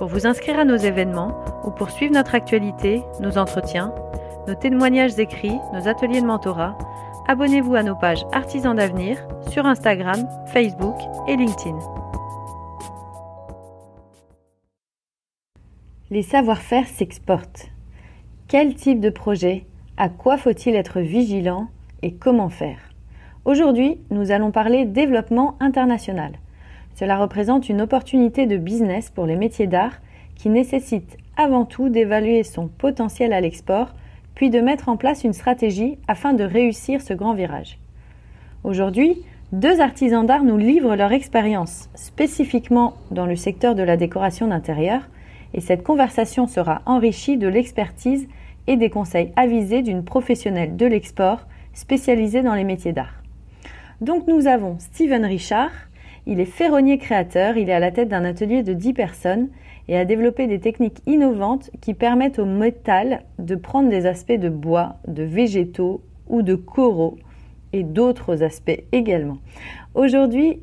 Pour vous inscrire à nos événements ou pour suivre notre actualité, nos entretiens, nos témoignages écrits, nos ateliers de mentorat, abonnez-vous à nos pages Artisans d'avenir sur Instagram, Facebook et LinkedIn. Les savoir-faire s'exportent. Quel type de projet? À quoi faut-il être vigilant? Et comment faire? Aujourd'hui, nous allons parler développement international. Cela représente une opportunité de business pour les métiers d'art qui nécessite avant tout d'évaluer son potentiel à l'export, puis de mettre en place une stratégie afin de réussir ce grand virage. Aujourd'hui, deux artisans d'art nous livrent leur expérience, spécifiquement dans le secteur de la décoration d'intérieur, et cette conversation sera enrichie de l'expertise et des conseils avisés d'une professionnelle de l'export spécialisée dans les métiers d'art. Donc nous avons Steven Richard, il est ferronnier créateur, il est à la tête d'un atelier de 10 personnes et a développé des techniques innovantes qui permettent au métal de prendre des aspects de bois, de végétaux ou de coraux et d'autres aspects également. Aujourd'hui,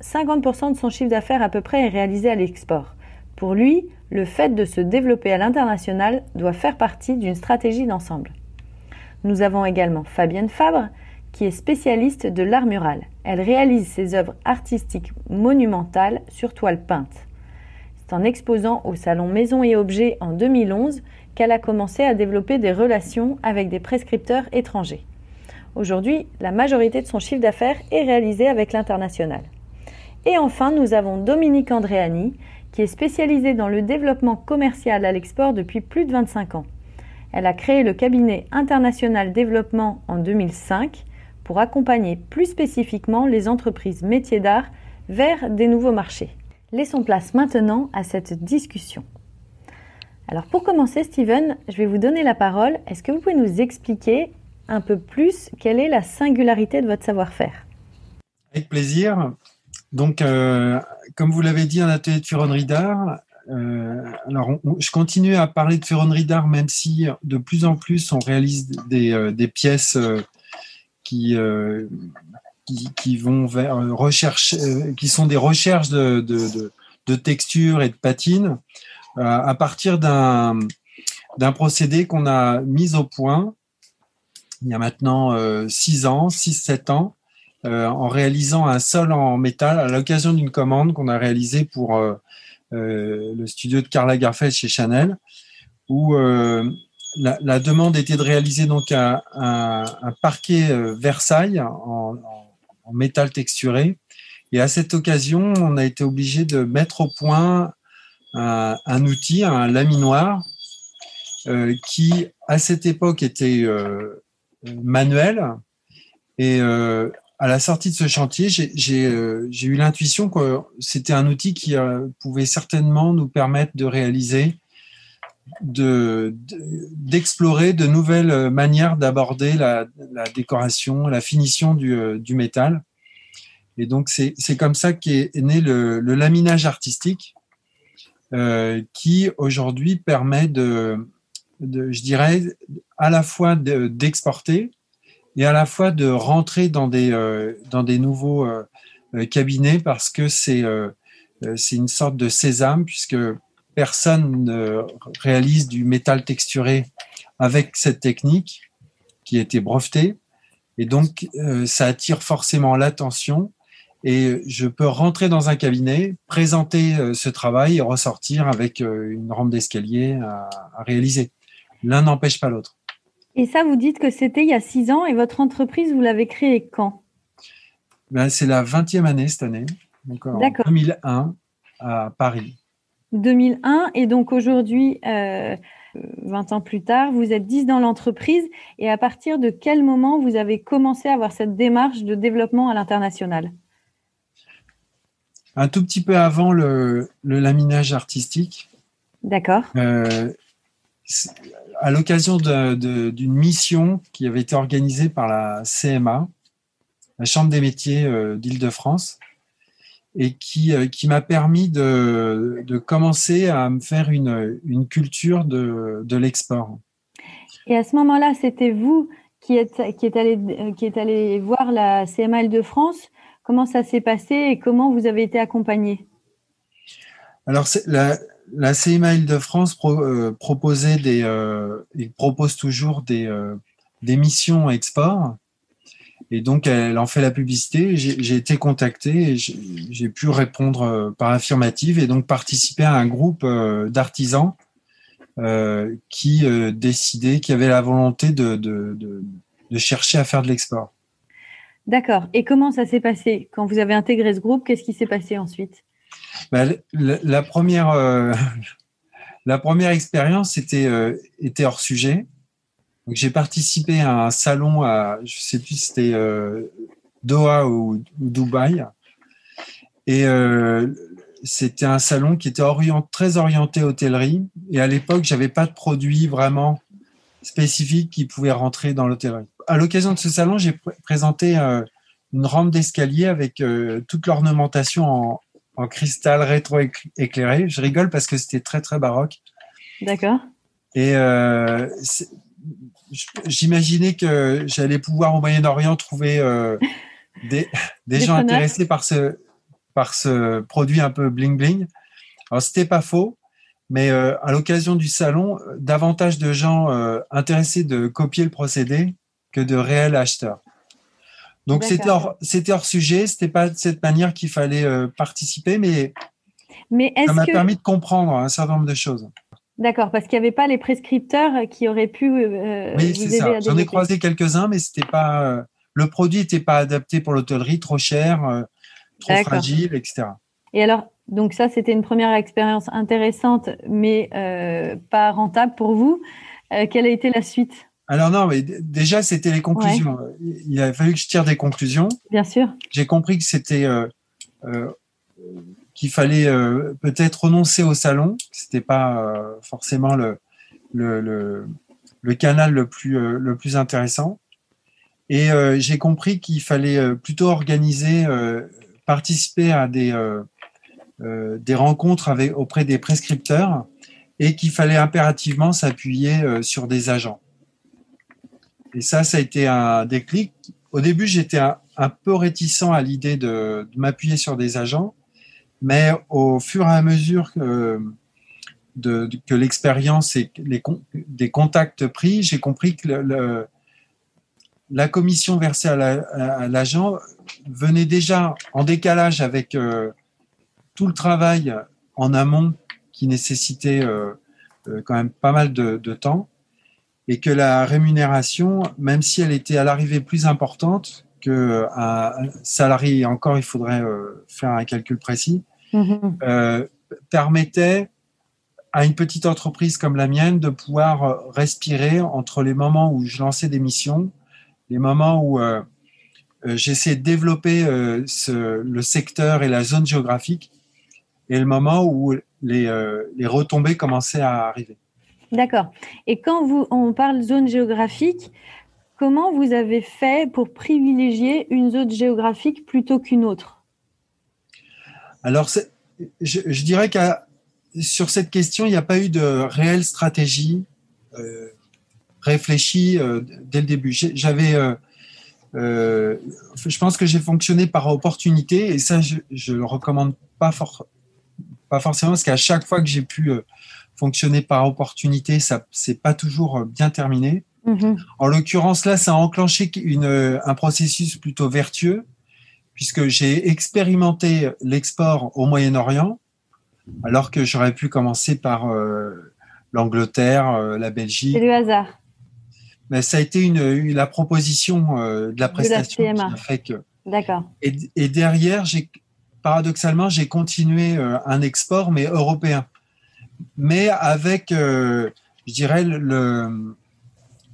50% de son chiffre d'affaires à peu près est réalisé à l'export. Pour lui, le fait de se développer à l'international doit faire partie d'une stratégie d'ensemble. Nous avons également Fabienne Fabre, qui est spécialiste de l'art mural. Elle réalise ses œuvres artistiques monumentales sur toile peinte. C'est en exposant au salon Maison et Objets en 2011 qu'elle a commencé à développer des relations avec des prescripteurs étrangers. Aujourd'hui, la majorité de son chiffre d'affaires est réalisé avec l'international. Et enfin, nous avons Dominique Andréani, qui est spécialisée dans le développement commercial à l'export depuis plus de 25 ans. Elle a créé le cabinet International Développement en 2005 pour accompagner plus spécifiquement les entreprises métiers d'art vers des nouveaux marchés. Laissons place maintenant à cette discussion. Alors pour commencer, Steven, je vais vous donner la parole. Est-ce que vous pouvez nous expliquer un peu plus quelle est la singularité de votre savoir-faire? Avec plaisir. Donc, euh, comme vous l'avez dit, un atelier de ferronnerie d'art. Euh, alors, je continue à parler de ferronnerie d'art, même si de plus en plus on réalise des, euh, des pièces euh, qui, vont vers euh, euh, qui sont des recherches de, de, de, texture et de patine à partir d'un d'un procédé qu'on a mis au point il y a maintenant 6 ans, 6-7 ans, en réalisant un sol en métal à l'occasion d'une commande qu'on a réalisée pour le studio de Karl Lagerfeld chez Chanel, où la, demande était de réaliser donc un, parquet euh, Versailles en, métal texturé. Et à cette occasion, on a été obligé de mettre au point un, outil, un laminoir, euh, qui à cette époque était euh, manuel. Et à la sortie de ce chantier, j'ai eu l'intuition que c'était un outil qui pouvait certainement nous permettre de réaliser d'explorer de, nouvelles manières d'aborder la, décoration, la finition du, euh, métal. Et donc, c'est comme ça qu'est né le, laminage artistique, euh, qui aujourd'hui permet de, je dirais, à la fois d'exporter et à la fois de rentrer dans des, dans des nouveaux cabinets parce que c'est c'est une sorte de sésame puisque personne ne réalise du métal texturé avec cette technique qui a été brevetée. Et donc, ça attire forcément l'attention et je peux rentrer dans un cabinet, présenter euh, ce travail et ressortir avec euh, une rampe d'escalier à, réaliser. L'un n'empêche pas l'autre. Et ça, vous dites que c'était il y a six ans et votre entreprise, vous l'avez créée quand? Ben, C'est la 20e année cette année, donc en 2001 à Paris. 2001 et donc aujourd'hui, 20 euh, ans plus tard, vous êtes 10 dans l'entreprise et à partir de quel moment vous avez commencé à avoir cette démarche de développement à l'international? Un tout petit peu avant le, laminage artistique. D'accord. Euh, à l'occasion d'une mission qui avait été organisée par la CMA, la Chambre des métiers euh, d'Île-de-France, et qui, euh, qui m'a permis de, de, commencer à me faire une, une culture de, de l'export. Et à ce moment-là, c'était vous qui êtes, qui, êtes allé, qui êtes allé voir la CMA Île-de-France Comment ça s'est passé et comment vous avez été accompagné Alors, la, la CMA Île-de-France euh, proposait des, euh, propose toujours des, euh, des missions export. Et donc, elle en fait la publicité. J'ai été contacté et j'ai pu répondre par affirmative et donc participer à un groupe d'artisans qui décidait, qui avait la volonté de, de chercher à faire de l'export. D'accord. Et comment ça s'est passé? Quand vous avez intégré ce groupe Qu'est-ce qui s'est passé ensuite? Bah, la, première, euh, la première expérience était, euh, était hors sujet. J'ai participé à un salon à, je sais plus si c'était euh, Doha ou, Dubaï. Et c'était un salon qui était très orienté hôtellerie. Et à l'époque, j'avais pas de produits vraiment spécifiques qui pouvaient rentrer dans l'hôtellerie à l'occasion de ce salon, j'ai présenté euh, une rampe d'escalier avec euh, toute l'ornementation en, cristal rétro-éclairé. Je rigole parce que c'était très, très baroque. D'accord. Et euh, j'imaginais que j'allais pouvoir au Moyen-Orient trouver des, des, gens intéressés par ce, par ce produit un peu bling-bling. Alors, c'était pas faux. Mais à l'occasion du salon, davantage de gens intéressés de copier le procédé que de réels acheteurs. Donc c'était hors, hors, sujet, c'était pas de cette manière qu'il fallait euh, participer, mais, mais ça m'a permis de comprendre un certain nombre de choses. D'accord, parce qu'il n'y avait pas les prescripteurs qui auraient pu euh, oui, c'est ça. J'en ai croisé quelques-uns, mais c'était pas euh, le produit n'était pas adapté pour l'hôtellerie, trop cher, trop fragile, etc. Et alors, donc ça, c'était une première expérience intéressante, mais pas rentable pour vous. quelle a été la suite? Alors non, mais déjà c'était les conclusions. Il a fallu que je tire des conclusions. Bien sûr. J'ai compris que c'était euh, euh, qu'il fallait euh, peut-être renoncer au salon. C'était pas forcément le, canal le plus plus intéressant. Et j'ai compris qu'il fallait plutôt organiser, participer à des rencontres auprès des prescripteurs et qu'il fallait impérativement s'appuyer sur des agents. Et ça, ça a été un déclic. Au début, j'étais un, peu réticent à l'idée de, m'appuyer sur des agents, mais au fur et à mesure que, que l'expérience et les, des contacts pris, j'ai compris que la commission versée à l'agent venait déjà en décalage avec euh, tout le travail en amont qui nécessitait euh, euh, quand même pas mal de temps et que la rémunération, même si elle était à l'arrivée plus importante qu'un salarié, encore il faudrait faire un calcul précis, mm-hmm. euh, permettait à une petite entreprise comme la mienne de pouvoir respirer entre les moments où je lançais des missions, les moments où euh, j'essayais de développer le secteur et la zone géographique, et le moment où les, les retombées commençaient à arriver. D'accord. Et quand vous, on parle zone géographique, comment vous avez fait pour privilégier une zone géographique plutôt qu'une autre? Alors, je, dirais que sur cette question, il n'y a pas eu de réelle stratégie euh, réfléchie euh, dès le début. J'avais, euh, je pense que j'ai fonctionné par opportunité et ça, je ne le recommande pas, pas forcément parce qu'à chaque fois que j'ai pu fonctionner par opportunité, ça c'est pas toujours bien terminé. Mm-hmm. En l'occurrence, là, ça a enclenché une, un processus plutôt vertueux puisque j'ai expérimenté l'export au Moyen-Orient, alors que j'aurais pu commencer par euh, l'Angleterre, euh, la Belgique. C'est le hasard. Mais ça a été une, la proposition euh, de la prestation qui a fait que. D'accord. Et, et, derrière, j'ai paradoxalement, j'ai continué un export, mais européen, mais avec, je dirais, le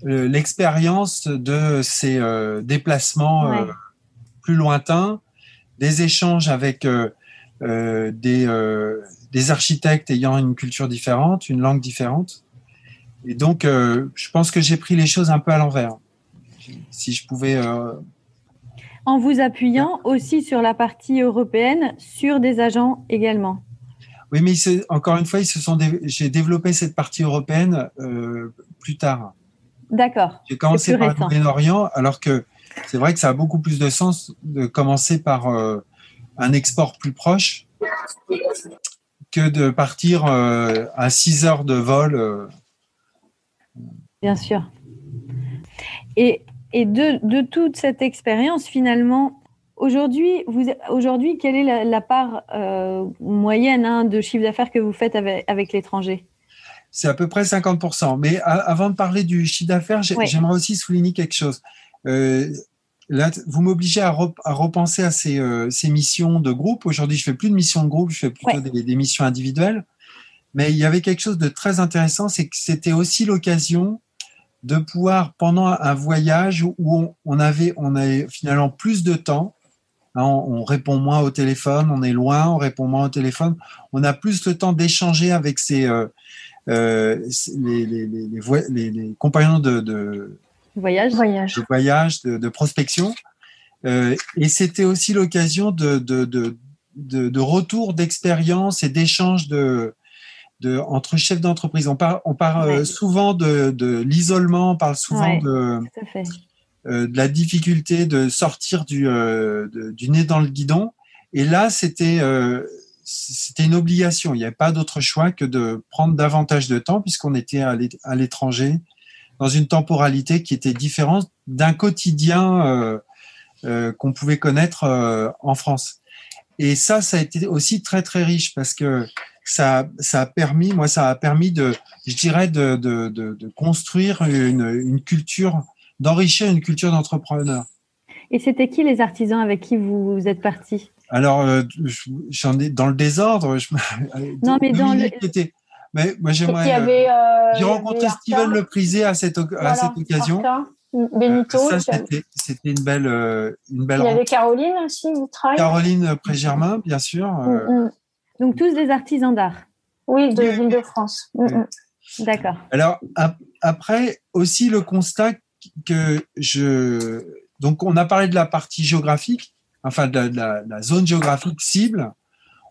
l'expérience de ces déplacements plus lointains, des échanges avec euh, euh, des, euh, des, architectes ayant une culture différente, une langue différente. Et donc, je pense que j'ai pris les choses un peu à l'envers. Si je pouvais. En vous appuyant aussi sur la partie européenne, sur des agents également. Oui, mais encore une fois, j'ai développé cette partie européenne plus tard. D'accord. J'ai commencé par le Moyen-Orient, alors que c'est vrai que ça a beaucoup plus de sens de commencer par euh, un export plus proche que de partir euh, à 6 heures de vol. Euh. Bien sûr. Et, de, toute cette expérience, finalement, aujourd'hui, aujourd'hui quelle est la, part moyenne hein, de chiffre d'affaires que vous faites avec, l'étranger? C'est à peu près 50%. Mais avant de parler du chiffre d'affaires, j'aimerais aussi souligner quelque chose. Euh, là, vous m'obligez à, repenser à euh, ces, missions de groupe. Aujourd'hui, je fais plus de missions de groupe, je fais plutôt des, missions individuelles. Mais il y avait quelque chose de très intéressant, c'est que c'était aussi l'occasion de pouvoir, pendant un voyage où on, avait, on avait finalement plus de temps, hein, on, répond moins au téléphone, on est loin, on répond moins au téléphone, on a plus le temps d'échanger avec ces, euh, les, les, compagnons de Voyage. Voyage. De voyage, de, prospection. Euh, et c'était aussi l'occasion de, de, de, de, retour d'expérience et d'échange de, de, entre chefs d'entreprise. On parle, on parle euh, souvent de, de l'isolement, on parle souvent de, euh, de la difficulté de sortir du, du nez dans le guidon. Et là, c'était c'était une obligation. Il n'y avait pas d'autre choix que de prendre davantage de temps puisqu'on était à l'étranger dans une temporalité qui était différente d'un quotidien euh, euh, qu'on pouvait connaître euh, en France. Et ça, ça a été aussi très très riche parce que ça, ça a permis, moi, ça a permis de, je dirais, de, de, de, construire une, une culture, d'enrichir une culture d'entrepreneur. Et c'était qui les artisans avec qui vous, êtes partis? Alors, j'en ai dans le désordre. Je, non, mais dans le. Était, mais moi, j'aimerais. Euh, j'ai rencontré Steven Le Prisé à cette, à cette occasion. Benito. Euh, c'était une belle, euh, une belle. Il y avait Caroline aussi, Caroline Prégermain, bien sûr. Mm, mm. Donc tous des artisans d'art. Oui, de l'île de France. Mm, D'accord. Alors après aussi le constat que je donc on a parlé de la partie géographique, enfin de la, zone géographique cible.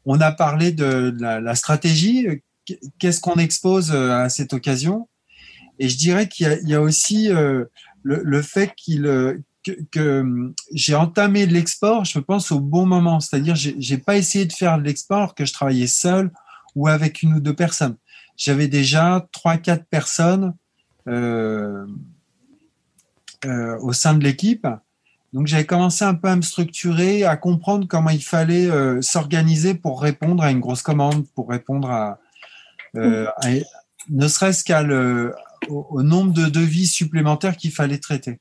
On a parlé de la, la stratégie qu'est-ce qu'on expose euh, à cette occasion Et je dirais qu'il y, a aussi euh, le, fait euh, que, j'ai entamé l'export, je pense, au bon moment. C'est-à-dire, j'ai pas essayé de faire de l'export que je travaillais seul ou avec une ou deux personnes. J'avais déjà trois, quatre personnes au sein de l'équipe. Donc, j'avais commencé un peu à me structurer, à comprendre comment il fallait s'organiser pour répondre à une grosse commande, pour répondre à, euh, ne serait-ce qu'à au, nombre de devis supplémentaires qu'il fallait traiter.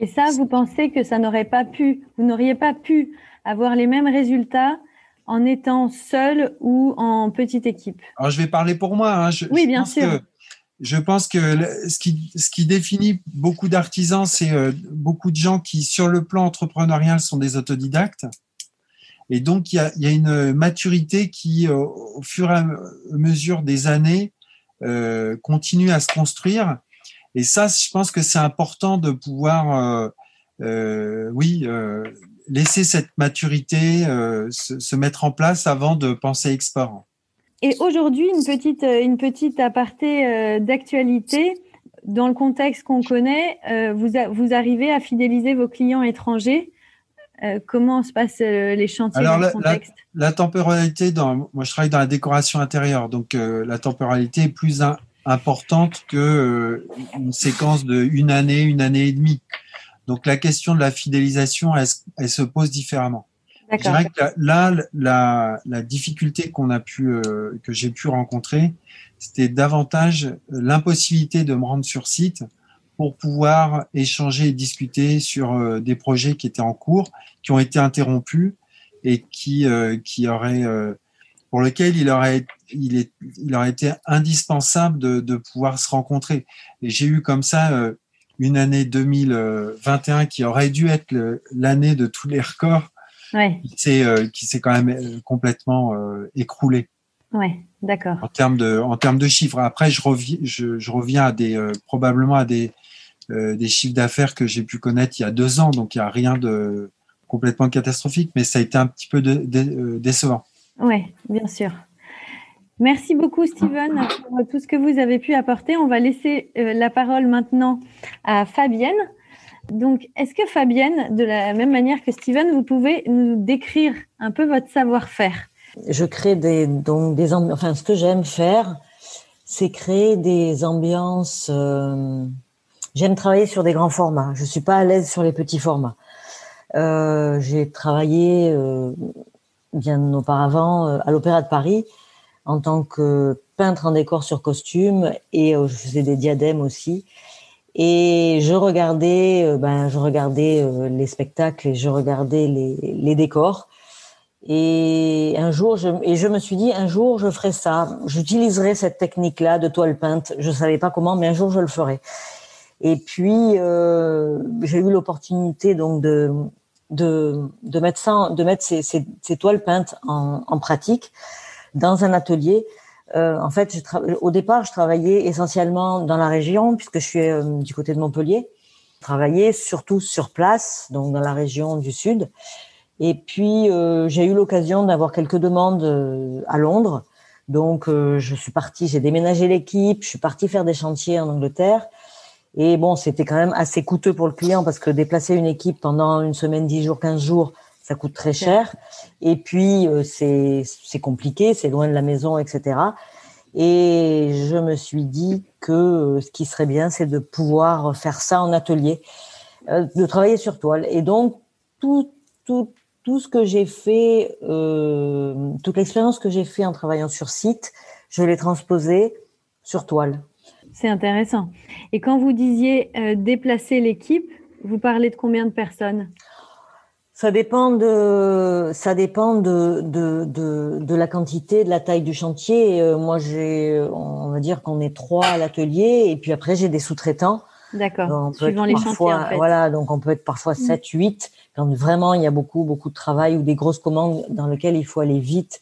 Et ça, vous pensez que ça n'aurait pas pu, vous n'auriez pas pu avoir les mêmes résultats en étant seul ou en petite équipe? Alors, je vais parler pour moi. Hein. oui, bien sûr. je pense que ce qui, ce qui définit beaucoup d'artisans, c'est euh, beaucoup de gens qui, sur le plan entrepreneurial, sont des autodidactes. Et donc, il y a, une maturité qui, euh, au fur et à mesure des années, euh, continue à se construire. Et ça, je pense que c'est important de pouvoir, euh, oui, laisser cette maturité se, mettre en place avant de penser export. Et aujourd'hui, une petite, une petite aparté d'actualité. dans le contexte qu'on connaît, vous arrivez à fidéliser vos clients étrangers comment se passent les chantiers dans ce contexte la, temporalité, dans, moi je travaille dans la décoration intérieure, donc la temporalité est plus importante que une séquence de une année, une année et demie. Donc la question de la fidélisation, elle, se pose différemment. Je dirais que là, la, la difficulté qu'on a pu, euh, que j'ai pu rencontrer, c'était davantage l'impossibilité de me rendre sur site pour pouvoir échanger et discuter sur euh, des projets qui étaient en cours, qui ont été interrompus et qui, euh, qui auraient, pour lesquels il aurait, il, est, il aurait été indispensable de, de pouvoir se rencontrer. Et j'ai eu comme ça une année 2021 qui aurait dû être l'année de tous les records, ouais. Euh, qui s'est quand même euh, complètement euh, écroulé. Ouais, d'accord. En termes de en termes de chiffres. Après, je reviens je, je reviens à des probablement à des des chiffres d'affaires que j'ai pu connaître il y a deux ans, donc il y a rien de complètement catastrophique, mais ça a été un petit peu de, décevant. Oui, bien sûr. Merci beaucoup, Steven, pour tout ce que vous avez pu apporter. On va laisser euh, la parole maintenant à Fabienne. Donc, est-ce que Fabienne, de la même manière que Steven, vous pouvez nous décrire un peu votre savoir-faire? Je crée des, donc des enfin, ce que j'aime faire, c'est créer des ambiances. Euh, j'aime travailler sur des grands formats. Je suis pas à l'aise sur les petits formats. Euh, j'ai travaillé bien auparavant à l'Opéra de Paris en tant que peintre en décor sur costume et euh, je faisais des diadèmes aussi. Et je regardais, euh, ben, je regardais euh, les spectacles et je regardais les, les décors. Et un jour, je, et je me suis dit, un jour, je ferai ça. J'utiliserai cette technique-là de toile peinte. Je savais pas comment, mais un jour, je le ferai. Et puis, euh, j'ai eu l'opportunité donc de, de, de mettre ça, de mettre ces, ces, ces toiles peintes en, en pratique dans un atelier. Euh, en fait, au départ, je travaillais essentiellement dans la région puisque je suis euh, du côté de Montpellier. Travaillais surtout sur place, donc dans la région du sud. Et puis, euh, j'ai eu l'occasion d'avoir quelques demandes euh, à Londres. Donc, je suis partie, j'ai déménagé l'équipe, je suis partie faire des chantiers en Angleterre. Et bon, c'était quand même assez coûteux pour le client parce que déplacer une équipe pendant une semaine, dix jours, quinze jours, ça coûte très cher. Et puis, euh, c'est compliqué, c'est loin de la maison, etc. Et je me suis dit que euh, ce qui serait bien, c'est de pouvoir faire ça en atelier, euh, de travailler sur toile. Et donc, tout, tout, tout ce que j'ai fait, euh, toute l'expérience que j'ai fait en travaillant sur site, je l'ai transposée sur toile. C'est intéressant. Et quand vous disiez déplacer l'équipe, vous parlez de combien de personnes? Ça dépend de ça dépend de de, de, de la quantité, de la taille du chantier. Euh, moi, j'ai on va dire qu'on est trois à l'atelier et puis après j'ai des sous-traitants. D'accord. Suivant les chantiers. En fait. Voilà, donc on peut être parfois 7, mm. 8 quand vraiment il y a beaucoup beaucoup de travail ou des grosses commandes dans lesquelles il faut aller vite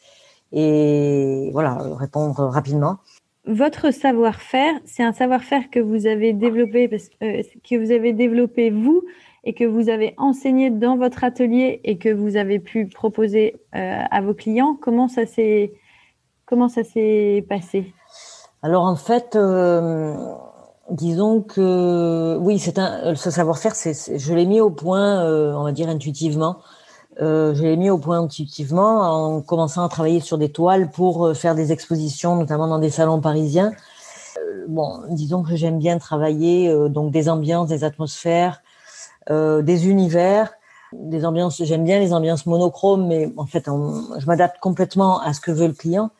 et voilà répondre rapidement. Votre savoir-faire, c'est un savoir-faire que vous avez développé euh, que vous avez développé vous et que vous avez enseigné dans votre atelier et que vous avez pu proposer euh, à vos clients, comment ça s'est passé? Alors en fait, euh, disons que oui, c'est un ce savoir-faire, je l'ai mis au point, on va dire intuitivement. Euh, je l'ai mis au point intuitivement en commençant à travailler sur des toiles pour euh, faire des expositions, notamment dans des salons parisiens. Euh, bon, disons que j'aime bien travailler donc des ambiances, des atmosphères, des univers, des ambiances. J'aime bien les ambiances monochromes, mais en fait, je m'adapte complètement à ce que veut le client.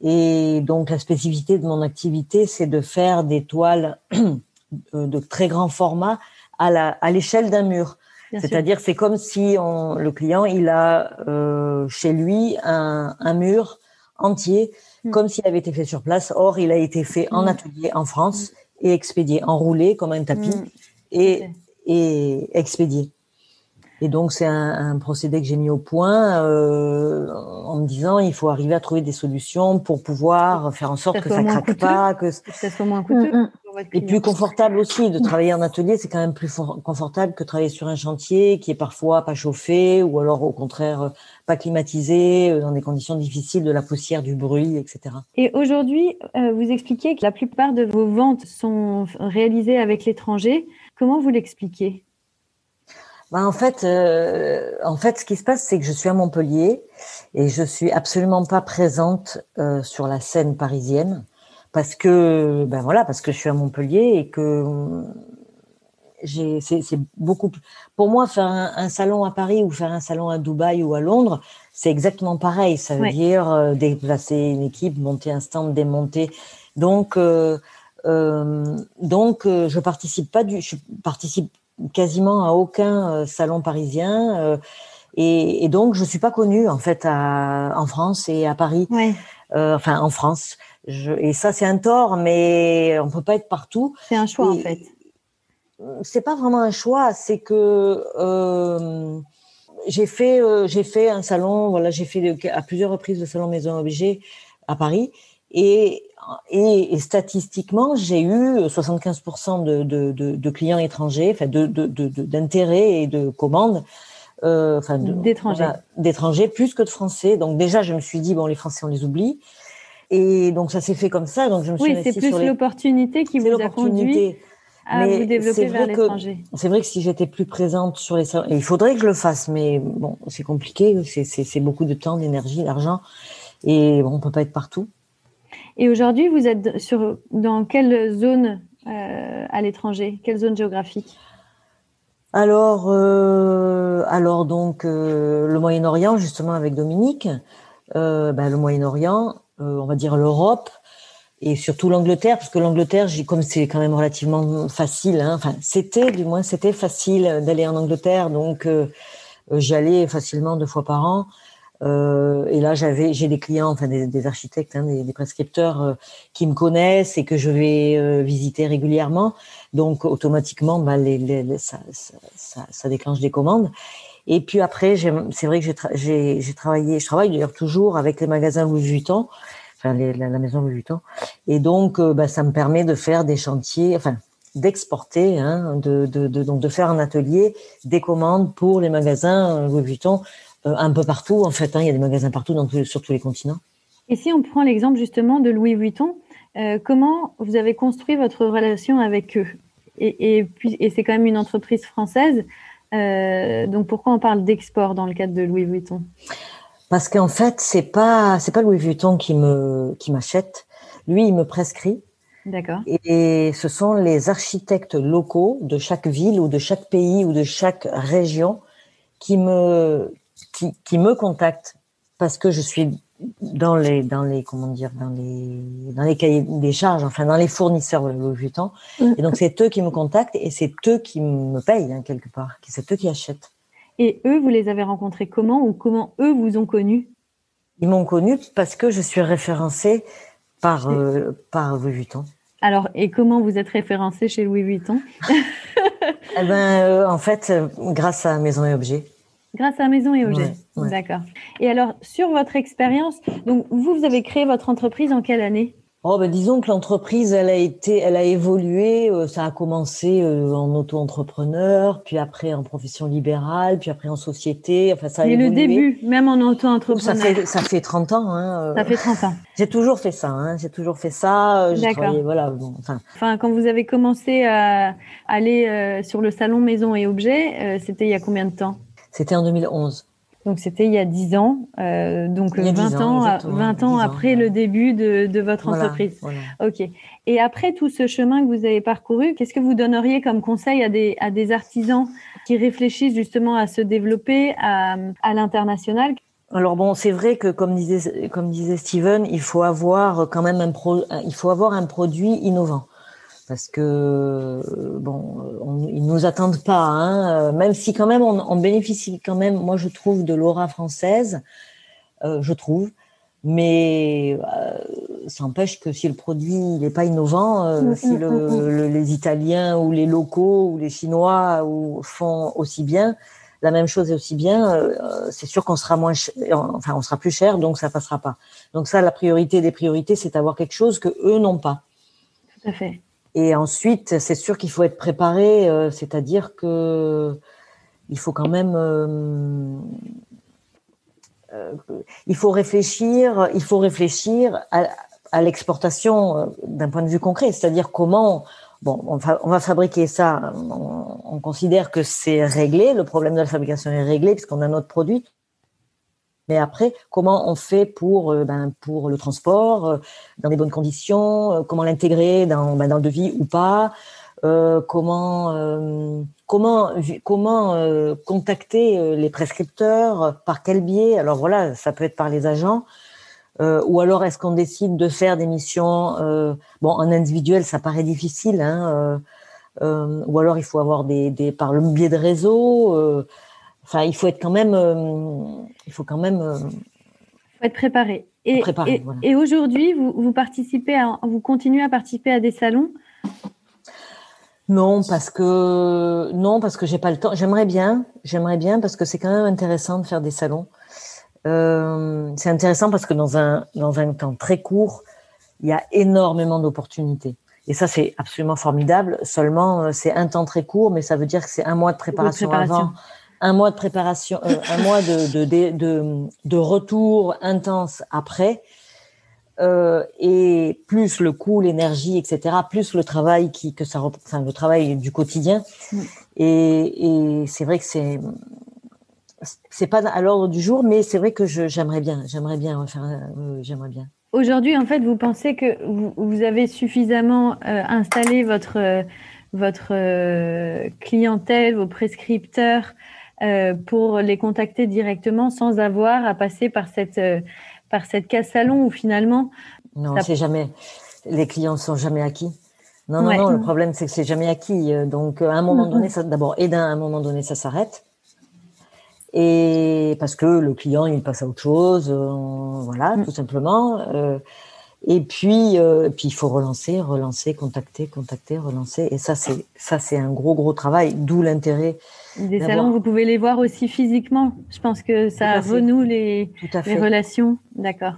Et donc, la spécificité de mon activité, c'est de faire des toiles de très grand format à l'échelle d'un mur. C'est-à-dire, c'est comme si on, le client, il a euh, chez lui un, un mur entier, mm. comme s'il avait été fait sur place. Or, il a été fait en mm. atelier en France et expédié, enroulé comme un tapis. Et et expédié. Et donc c'est un, un, procédé que j'ai mis au point euh, en me disant il faut arriver à trouver des solutions pour pouvoir faire en sorte que ça, craque pas, que ça soit moins coûteux. Et plus confortable aussi de travailler en atelier, c'est quand même plus confortable que travailler sur un chantier qui est parfois pas chauffé ou alors au contraire pas climatisé, dans des conditions difficiles, de la poussière, du bruit, etc. Et aujourd'hui, vous expliquez que la plupart de vos ventes sont réalisées avec l'étranger. Comment vous l'expliquez? Bah, en fait, euh, en fait, ce qui se passe, c'est que je suis à Montpellier et je suis absolument pas présente euh, sur la scène parisienne parce que, ben voilà, parce que je suis à Montpellier et que j'ai, c'est, beaucoup. Pour moi, faire un, salon à Paris ou faire un salon à Dubaï ou à Londres, c'est exactement pareil. Ça veut dire euh, déplacer une équipe, monter un stand, démonter. Donc, euh, donc, je participe pas du, je participe quasiment à aucun euh, salon parisien. Euh, et, donc, je suis pas connue en fait à, en France et à Paris. Euh, enfin, en France. Je, et ça, c'est un tort, mais on peut pas être partout. C'est un choix en fait. C'est pas vraiment un choix, c'est que euh, j'ai fait j'ai fait un salon. Voilà, j'ai fait à plusieurs reprises le salon Maison Objet à Paris. Et et, statistiquement, j'ai eu 75% de, de, clients étrangers, enfin d'intérêts et de commandes. Euh, enfin d'étrangers. d'étrangers plus que de Français. Donc déjà, je me suis dit bon, les Français, on les oublie. Et donc ça s'est fait comme ça. Donc je me suis oui, c'est plus l'opportunité qui vous a conduit à vous développer vers l'étranger. C'est vrai que si j'étais plus présente sur les salons, il faudrait que je le fasse, mais bon, c'est compliqué. C'est beaucoup de temps, d'énergie, d'argent, et bon, on peut pas être partout. Et aujourd'hui, vous êtes sur, dans quelle zone euh, à l'étranger? Quelle zone géographique? Alors, euh, alors donc euh, le Moyen-Orient justement avec Dominique, ben, le Moyen-Orient, on va dire l'Europe et surtout l'Angleterre parce que l'Angleterre, comme c'est quand même relativement facile, hein, enfin c'était du moins c'était facile d'aller en Angleterre, donc j'y allais facilement deux fois par an. Euh, et là, j'avais, j'ai des clients, enfin des, des architectes, hein, des, prescripteurs euh, qui me connaissent et que je vais euh, visiter régulièrement. Donc, automatiquement, bah, ça, déclenche des commandes. Et puis après, c'est vrai que j'ai, travaillé, je travaille d'ailleurs toujours avec les magasins Louis Vuitton, enfin la, maison Louis Vuitton. Et donc, euh, bah, ça me permet de faire des chantiers, enfin d'exporter, hein, de, donc de faire un atelier, des commandes pour les magasins Louis Vuitton euh, un peu partout. En fait, hein, il y a des magasins partout sur tous les continents. Et si on prend l'exemple justement de Louis Vuitton, euh, comment vous avez construit votre relation avec eux? Et, et, et c'est quand même une entreprise française. Euh, donc pourquoi on parle d'export dans le cadre de Louis Vuitton? Parce qu'en fait, c'est pas c'est pas Louis Vuitton qui me qui m'achète. Lui, il me prescrit. D'accord. Et ce sont les architectes locaux de chaque ville ou de chaque pays ou de chaque région qui me qui, qui me contactent parce que je suis dans les dans les comment dire dans les dans les cahiers des charges enfin dans les fournisseurs de Louis Vuitton mm. et donc c'est eux qui me contactent et c'est eux qui me payent hein, quelque part. C'est eux qui achètent. Et eux vous les avez rencontrés comment ou comment eux vous ont connus ils m'ont connu parce que je suis référencée par euh, par Louis Vuitton. Alors et comment vous êtes référencée chez Louis Vuitton? Eh ben euh, en fait euh, grâce à Maison et Objets Grâce à Maison et Objets. D'accord. Et alors, sur votre expérience, donc vous, vous avez créé votre entreprise en quelle année? Oh ben disons que l'entreprise, elle a été, elle a évolué. Euh, ça a commencé euh, en auto-entrepreneur, puis après en profession libérale, puis après en société. Enfin, ça a Mais le début, même en auto-entrepreneur. Ça fait, ça fait 30 ans. Hein, euh. Ça fait 30 ans. J'ai toujours fait ça. Hein, J'ai toujours fait ça. D'accord. Voilà. enfin. enfin, quand vous avez commencé à aller sur le salon Maison et Objets, c'était il y a combien de temps? C'était en 2011. Donc c'était il y a 10 ans, euh, donc 20 ans, 20 ans, après le début de, de votre entreprise. Ok. Et après tout ce chemin que vous avez parcouru, qu'est-ce que vous donneriez comme conseil à des, à des artisans qui réfléchissent justement à se développer à, à l'international? Alors bon, c'est vrai que comme disait comme disait Steven, il faut avoir quand même un pro, il faut avoir un produit innovant parce que bon, on, ils nous attendent pas, hein, même si quand même on, on, bénéficie quand même, moi je trouve de l'aura française, euh, je trouve, mais euh, ça empêche que si le produit n'est pas innovant, euh, mm, si mm, le, mm, le, les Italiens ou les locaux ou les Chinois ou, font aussi bien, la même chose est aussi bien, euh, c'est sûr qu'on sera moins, enfin on sera plus cher, donc ça passera pas. Donc ça, la priorité des priorités, c'est d'avoir quelque chose que eux n'ont pas. Tout à fait. Et ensuite, c'est sûr qu'il faut être préparé, euh, c'est-à-dire que il faut quand même, euh, euh, il faut réfléchir, il faut réfléchir à, à l'exportation euh, d'un point de vue concret, c'est-à-dire comment, bon, on va, fabriquer ça, on considère que c'est réglé, le problème de la fabrication est réglé puisqu'on a notre produit. Mais après, comment on fait pour, euh, ben, pour le transport, euh, dans des bonnes conditions, euh, comment l'intégrer dans, ben, dans le devis ou pas, comment, comment, comment contacter les prescripteurs, par quel biais? Alors voilà, ça peut être par les agents. Ou alors est-ce qu'on décide de faire des missions bon en individuel ça paraît difficile hein, ou alors il faut avoir des, des par le biais de réseaux euh, enfin il faut être quand même euh, il faut quand même euh, faut être préparé. Et, préparé, et, voilà. et aujourd'hui vous, vous participez à, vous continuez à participer à des salons? Non parce que non parce que j'ai pas le temps. J'aimerais bien j'aimerais bien parce que c'est quand même intéressant de faire des salons. Euh, c'est intéressant parce que dans un dans un temps très court il y a énormément d'opportunités. Et ça c'est absolument formidable. Seulement c'est un temps très court mais ça veut dire que c'est un mois de préparation, préparation. avant un mois de préparation euh, un mois de de, de retour intense après euh, et plus le coût, l'énergie, etc., plus le travail qui que ça, enfin le travail du quotidien. Et, et c'est vrai que c'est c'est pas à l'ordre du jour, mais c'est vrai que je- j'aimerais bien, j'aimerais bien refaire, euh, j'aimerais bien. Aujourd'hui, en fait, vous pensez que vous, vous avez suffisamment euh, installé votre, votre clientèle, vos prescripteurs, euh, pour les contacter directement sans avoir à passer par cette, euh, par cette casse salon où finalement, Non, Ça- c'est jamais. Les clients sont jamais acquis. Non, non, Ouais. non. Le problème, c'est que c'est jamais acquis. Euh, Donc, euh, à un moment donné, ça, d'abord, et d'un, à un moment donné, ça s'arrête. Et parce que le client, il passe à autre chose, voilà, Mm. tout simplement. Euh, et puis, euh, puis il faut relancer, relancer, contacter, contacter, relancer. Et ça, c'est ça, c'est un gros, gros travail. D'où l'intérêt, des salons, vous pouvez les voir aussi physiquement. Je pense que ça renoue les, tout à les fait. relations. D'accord.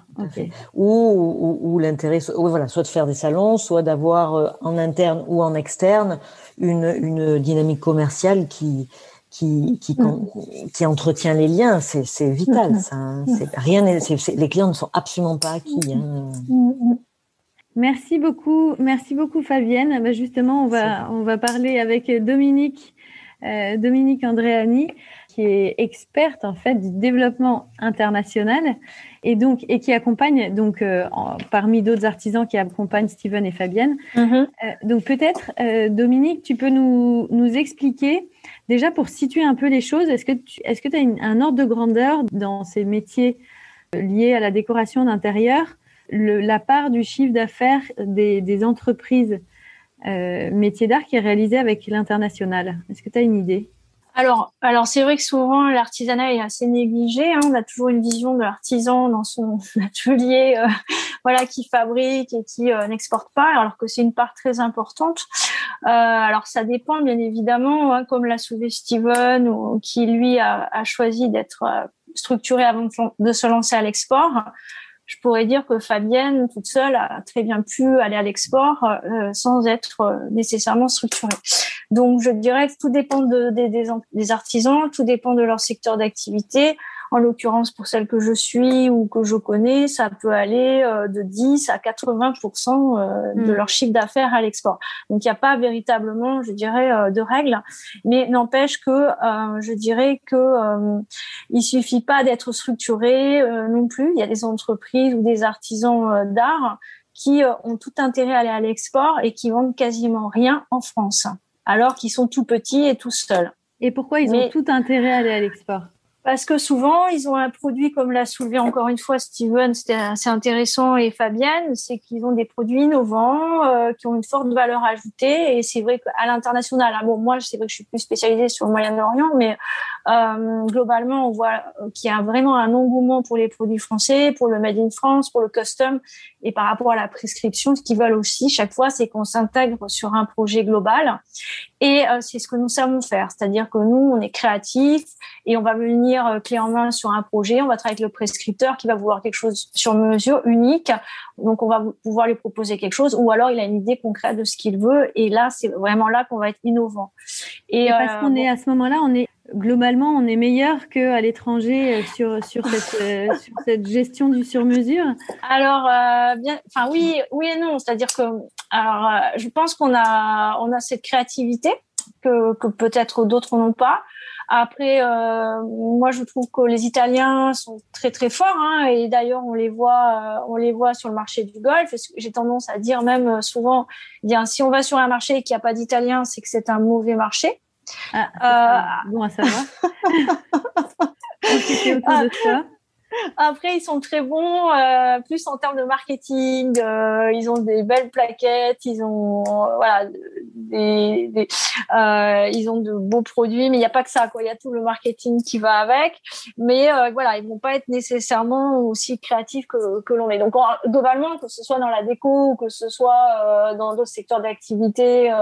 Ou, ou, ou l'intérêt, voilà, soit de faire des salons, soit d'avoir euh, en interne ou en externe une, une dynamique commerciale qui qui qui, con- qui entretient les liens. C'est vital. Mhm. Ça, hein. c'est rien. les clients ne sont absolument pas acquis. Hein. Mm, Merci beaucoup, merci beaucoup Fabienne. Bah, justement, on va, on va parler avec Dominique, euh, Dominique Andréani, qui est experte en fait du développement international et donc et qui accompagne donc euh, en- parmi d'autres artisans qui accompagnent Steven et Fabienne. Mhm. Euh, donc peut-être Dominique, tu peux nous, nous expliquer déjà pour situer un peu les choses. Est-ce que tu est-ce que as une- un ordre de grandeur dans ces métiers liés à la décoration d'intérieur? la part du chiffre d'affaires des, des entreprises euh, métiers d'art qui est réalisée avec l'international. Est-ce que tu as une idée? Alors, alors c'est vrai que souvent l'artisanat est assez négligé. hein. On a toujours une vision de l'artisan dans son atelier, euh, voilà, qui fabrique et qui euh, n'exporte pas, alors que c'est une part très importante. Alors ça dépend bien évidemment, hein, comme l'a soulevé Steven, qui lui a, choisi d'être structuré avant de se lancer à l'export. Je pourrais dire que Fabienne, toute seule, a très bien pu aller à l'export euh, sans être euh, nécessairement structurée. Donc, je dirais que tout dépend de, des- des, des artisans, tout dépend de leur secteur d'activité. En l'occurrence, pour celle que je suis ou que je connais, ça peut aller euh, de 10 à 80% euh, de Mm. leur chiffre d'affaires à l'export. Donc, il n'y a pas véritablement, je dirais, euh, de règles, mais n'empêche que euh, je dirais que euh, il suffit pas d'être structuré euh, non plus. Il y a des entreprises ou des artisans d'art qui ont tout intérêt à aller à l'export et qui vendent quasiment rien en France, alors qu'ils sont tout petits et tout seuls. Et pourquoi ils ont tout intérêt à aller à l'export? Parce que souvent, ils ont un produit, comme l'a soulevé encore une fois Steven, c'était assez intéressant, et Fabienne, c'est qu'ils ont des produits innovants, euh, qui ont une forte valeur ajoutée. Et c'est vrai qu'à l'international, hein, bon, moi, c'est vrai que je suis plus spécialisée sur le Moyen-Orient, mais Euh, globalement, on voit qu'il y a vraiment un engouement pour les produits français, pour le made in France, pour le custom, et par rapport à la prescription, ce qu'ils veulent aussi chaque fois, c'est qu'on s'intègre sur un projet global. Et euh, c'est ce que nous savons faire, c'est-à-dire que nous, on est créatifs et on va venir euh, clé en main sur un projet. On va travailler avec le prescripteur qui va vouloir quelque chose sur mesure, unique. Donc, on va pouvoir lui proposer quelque chose, ou alors il a une idée concrète de ce qu'il veut. Et là, c'est vraiment là qu'on va être innovant. Et, parce qu'on est à ce moment-là, on est globalement, on est meilleur qu'à l'étranger euh, sur, sur, cette, euh, sur cette gestion du sur-mesure Alors, euh, bien, enfin oui, oui et non. C'est-à-dire que, alors, je pense qu'on a, on a cette créativité que, que peut-être d'autres n'ont pas. Après, moi, je trouve que les Italiens sont très très forts, hein, et d'ailleurs, on les voit, on les voit sur le marché du golf. J'ai tendance à dire même souvent, bien, si on va sur un marché et qu'il n'y a pas d'Italiens, c'est que c'est un mauvais marché. Ah, euh, bon à savoir. autour de ça. Après, ils sont très bons, euh, plus en termes de marketing. Euh, ils ont des belles plaquettes, ils ont voilà, des, des euh, ils ont de beaux produits, mais il n'y a pas que ça. Quoi, il y a tout le marketing qui va avec. Mais euh, voilà, ils vont pas être nécessairement aussi créatifs que, que l'on est. Donc globalement, que ce soit dans la déco ou que ce soit euh, dans d'autres secteurs d'activité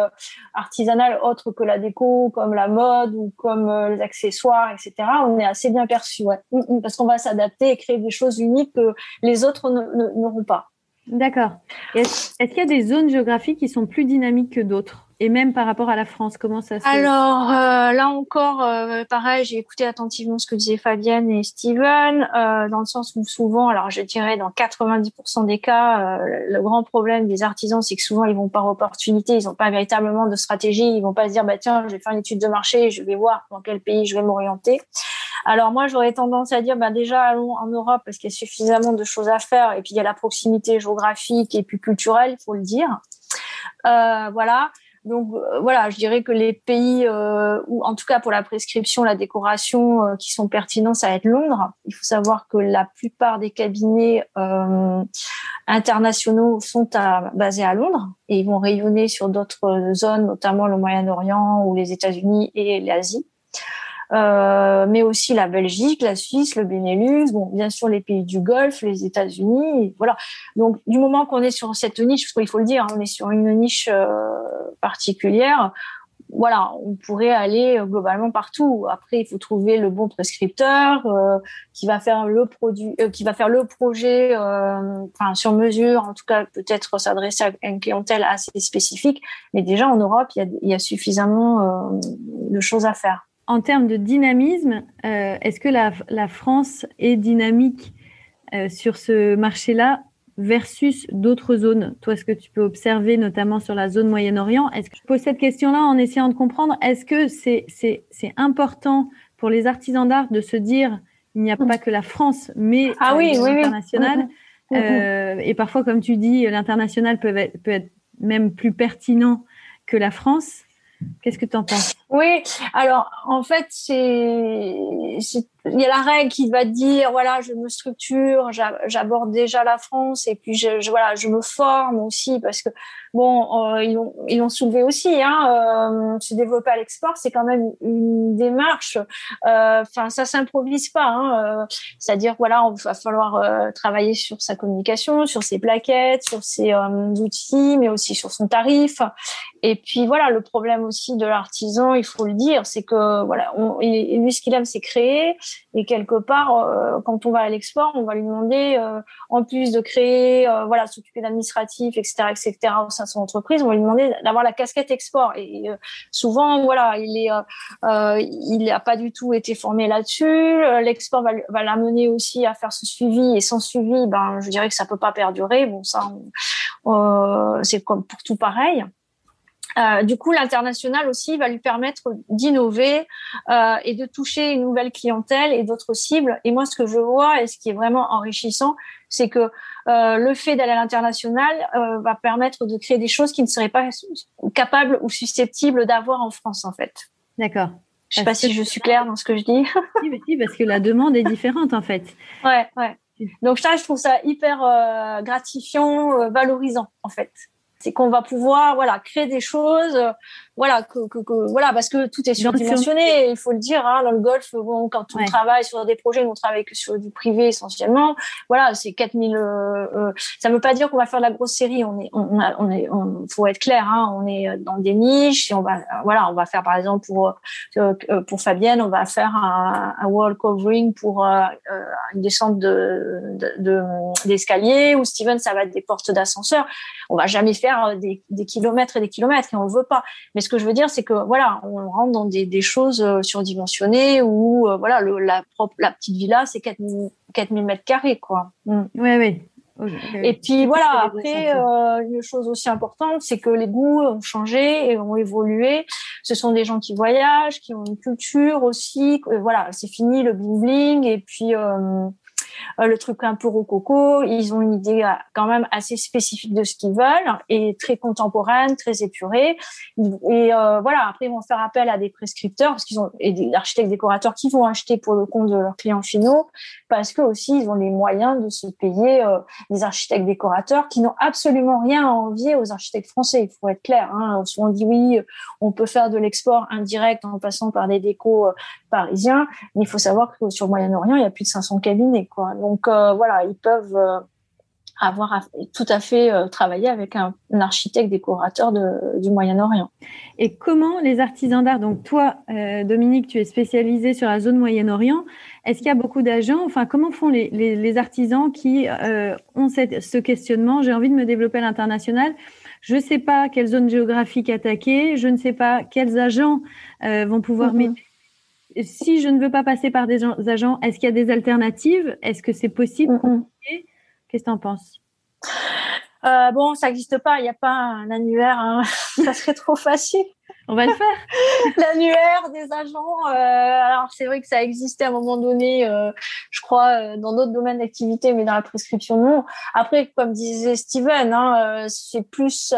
artisanales autres que la déco, comme la mode ou comme les accessoires, etc. On est assez bien perçu, ouais, mm, mm, parce qu'on va s'adapter et créer des choses uniques que les autres n'auront pas. D'accord. Est-ce qu'il y a des zones géographiques qui sont plus dynamiques que d'autres? Et même par rapport à la France, comment ça se Alors euh, là encore, euh, pareil, j'ai écouté attentivement ce que disaient Fabienne et Steven, euh, dans le sens où souvent, alors je dirais dans 90% des cas, le grand problème des artisans, c'est que souvent ils vont par opportunité, ils n'ont pas véritablement de stratégie, ils vont pas se dire bah tiens, je vais faire une étude de marché, je vais voir dans quel pays je vais m'orienter. Alors moi, j'aurais tendance à dire, bah déjà allons en Europe parce qu'il y a suffisamment de choses à faire et puis il y a la proximité géographique et puis culturelle, il faut le dire. Euh, voilà. Donc euh, voilà, je dirais que les pays euh, où, en tout cas pour la prescription, la décoration, euh, qui sont pertinents, ça va être Londres. Il faut savoir que la plupart des cabinets euh, internationaux sont à, basés à Londres et ils vont rayonner sur d'autres zones, notamment le Moyen-Orient ou les États-Unis et l'Asie. Euh, mais aussi la Belgique, la Suisse, le Benelux, bon, bien sûr les pays du Golfe, les États-Unis, voilà. Donc du moment qu'on est sur cette niche, parce qu'il faut le dire, hein, on est sur une niche euh, particulière. Voilà, on pourrait aller euh, globalement partout. Après, il faut trouver le bon prescripteur euh, qui va faire le produit, euh, qui va faire le projet, enfin sur mesure. En tout cas, peut-être s'adresser à une clientèle assez spécifique. Mais déjà en Europe, il y a, il y a suffisamment de choses à faire en termes de dynamisme, euh, est-ce que la, France est dynamique euh, sur ce marché-là versus d'autres zones? Toi, ce que tu peux observer, notamment sur la zone Moyen-Orient, est-ce que je pose cette question-là en essayant de comprendre Est-ce que c'est important pour les artisans d'art de se dire il n'y a pas que la France, mais ah oui, l'international? Mm-hmm. mm-hmm. euh, Et parfois, comme tu dis, l'international peut peut être même plus pertinent que la France. Qu'est-ce que tu en penses? Oui, alors en fait, c'est il y a la règle qui va dire voilà, je me structure, j'aborde déjà la France et puis je, voilà, je me forme aussi parce que bon, euh, ils ont ils ont soulevé aussi hein, euh, se développer à l'export, c'est quand même une démarche. Euh, enfin, ça s'improvise pas. Hein, C'est-à-dire voilà, on va falloir travailler sur sa communication, sur ses plaquettes, sur ses outils, mais aussi sur son tarif. Et puis voilà, le problème aussi de l'artisan, il faut le dire, c'est que voilà, on, lui ce qu'il aime, c'est créer. Et quelque part, euh, quand on va à l'export, on va lui demander, euh, en plus de créer, euh, voilà, s'occuper d'administratif, etc., etc., au sein de son entreprise, on va lui demander d'avoir la casquette export. Et souvent, voilà, il est, il n'a pas du tout été formé là-dessus. L'export va, va l'amener aussi à faire ce suivi. Et sans suivi, ben, je dirais que ça peut pas perdurer. Bon, ça, c'est comme pour tout pareil. Euh, du coup, l'international aussi va lui permettre d'innover euh, et de toucher une nouvelle clientèle et d'autres cibles. Et moi, ce que je vois et ce qui est vraiment enrichissant, c'est que euh, le fait d'aller à l'international euh, va permettre de créer des choses qui ne seraient pas capables ou susceptibles d'avoir en France, en fait. D'accord. Je sais pas si je suis claire dans ce que je dis. oui, parce que la demande est différente, en fait. Ouais, ouais. Donc ça, je trouve ça hyper euh, gratifiant, valorisant, en fait c'est qu'on va pouvoir voilà créer des choses. Voilà, que, voilà, parce que tout est surdimensionné. Il faut le dire. Hein, dans le golf, bon, quand on travaille sur des projets, on travaille que sur du privé essentiellement. Voilà, c'est 4000. Euh, euh, ça ne veut pas dire qu'on va faire de la grosse série. On est, on, on est, on, faut être clair. Hein, on est dans des niches. Et on va, voilà, on va faire par exemple pour euh, pour Fabienne, on va faire un, un wall covering pour une descente de d'escalier. De, ou Steven, ça va être des portes d'ascenseur. On va jamais faire des, des kilomètres et des kilomètres et on veut pas. Mais ce que je veux dire, c'est que voilà, on rentre dans des, des choses euh, surdimensionnées où euh, voilà, le, la, propre, la petite villa, c'est 4000, 4000 mètres carrés, quoi. Mm. Oui, oui. Et puis voilà, après, euh, une chose aussi importante, c'est que les goûts ont changé et ont évolué. Ce sont des gens qui voyagent, qui ont une culture aussi. Voilà, c'est fini le bling bling. Et puis, euh, le truc un peu rococo. Ils ont une idée euh, quand même assez spécifique de ce qu'ils veulent et très contemporaine, très épurée. Et euh, voilà, après ils vont faire appel à des prescripteurs parce qu'ils ont et des architectes décorateurs qui vont acheter pour le compte de leurs clients finaux parce que aussi ils ont les moyens de se payer des architectes décorateurs qui n'ont absolument rien à envier aux architectes français. Il faut être clair. Hein. On dit oui, on peut faire de l'export indirect en passant par des décos parisiens, mais il faut savoir que sur Moyen-Orient, il y a plus de 500 cabinets. Quoi. Donc euh, voilà, ils peuvent euh, avoir tout à fait euh, travaillé avec un, architecte décorateur du Moyen-Orient. Et comment les artisans d'art, donc toi, Dominique, tu es spécialisée sur la zone Moyen-Orient, est-ce qu'il y a beaucoup d'agents? Enfin, comment font les, artisans qui ont ce questionnement? J'ai envie de me développer à l'international. Je ne sais pas quelle zone géographique attaquer, je ne sais pas quels agents vont pouvoir mm-hmm. m'aider si je ne veux pas passer par des agents, est-ce qu'il y a des alternatives? Est-ce que c'est possible? Qu'est-ce que tu en penses? Euh, bon, ça n'existe pas. Il n'y a pas un annuaire. Hein. ça serait trop facile. On va le faire. L'annuaire des agents. Euh, alors c'est vrai que ça existait à un moment donné, euh, je crois, dans d'autres domaines d'activité, mais dans la prescription non. Après, comme disait Steven, hein, c'est plus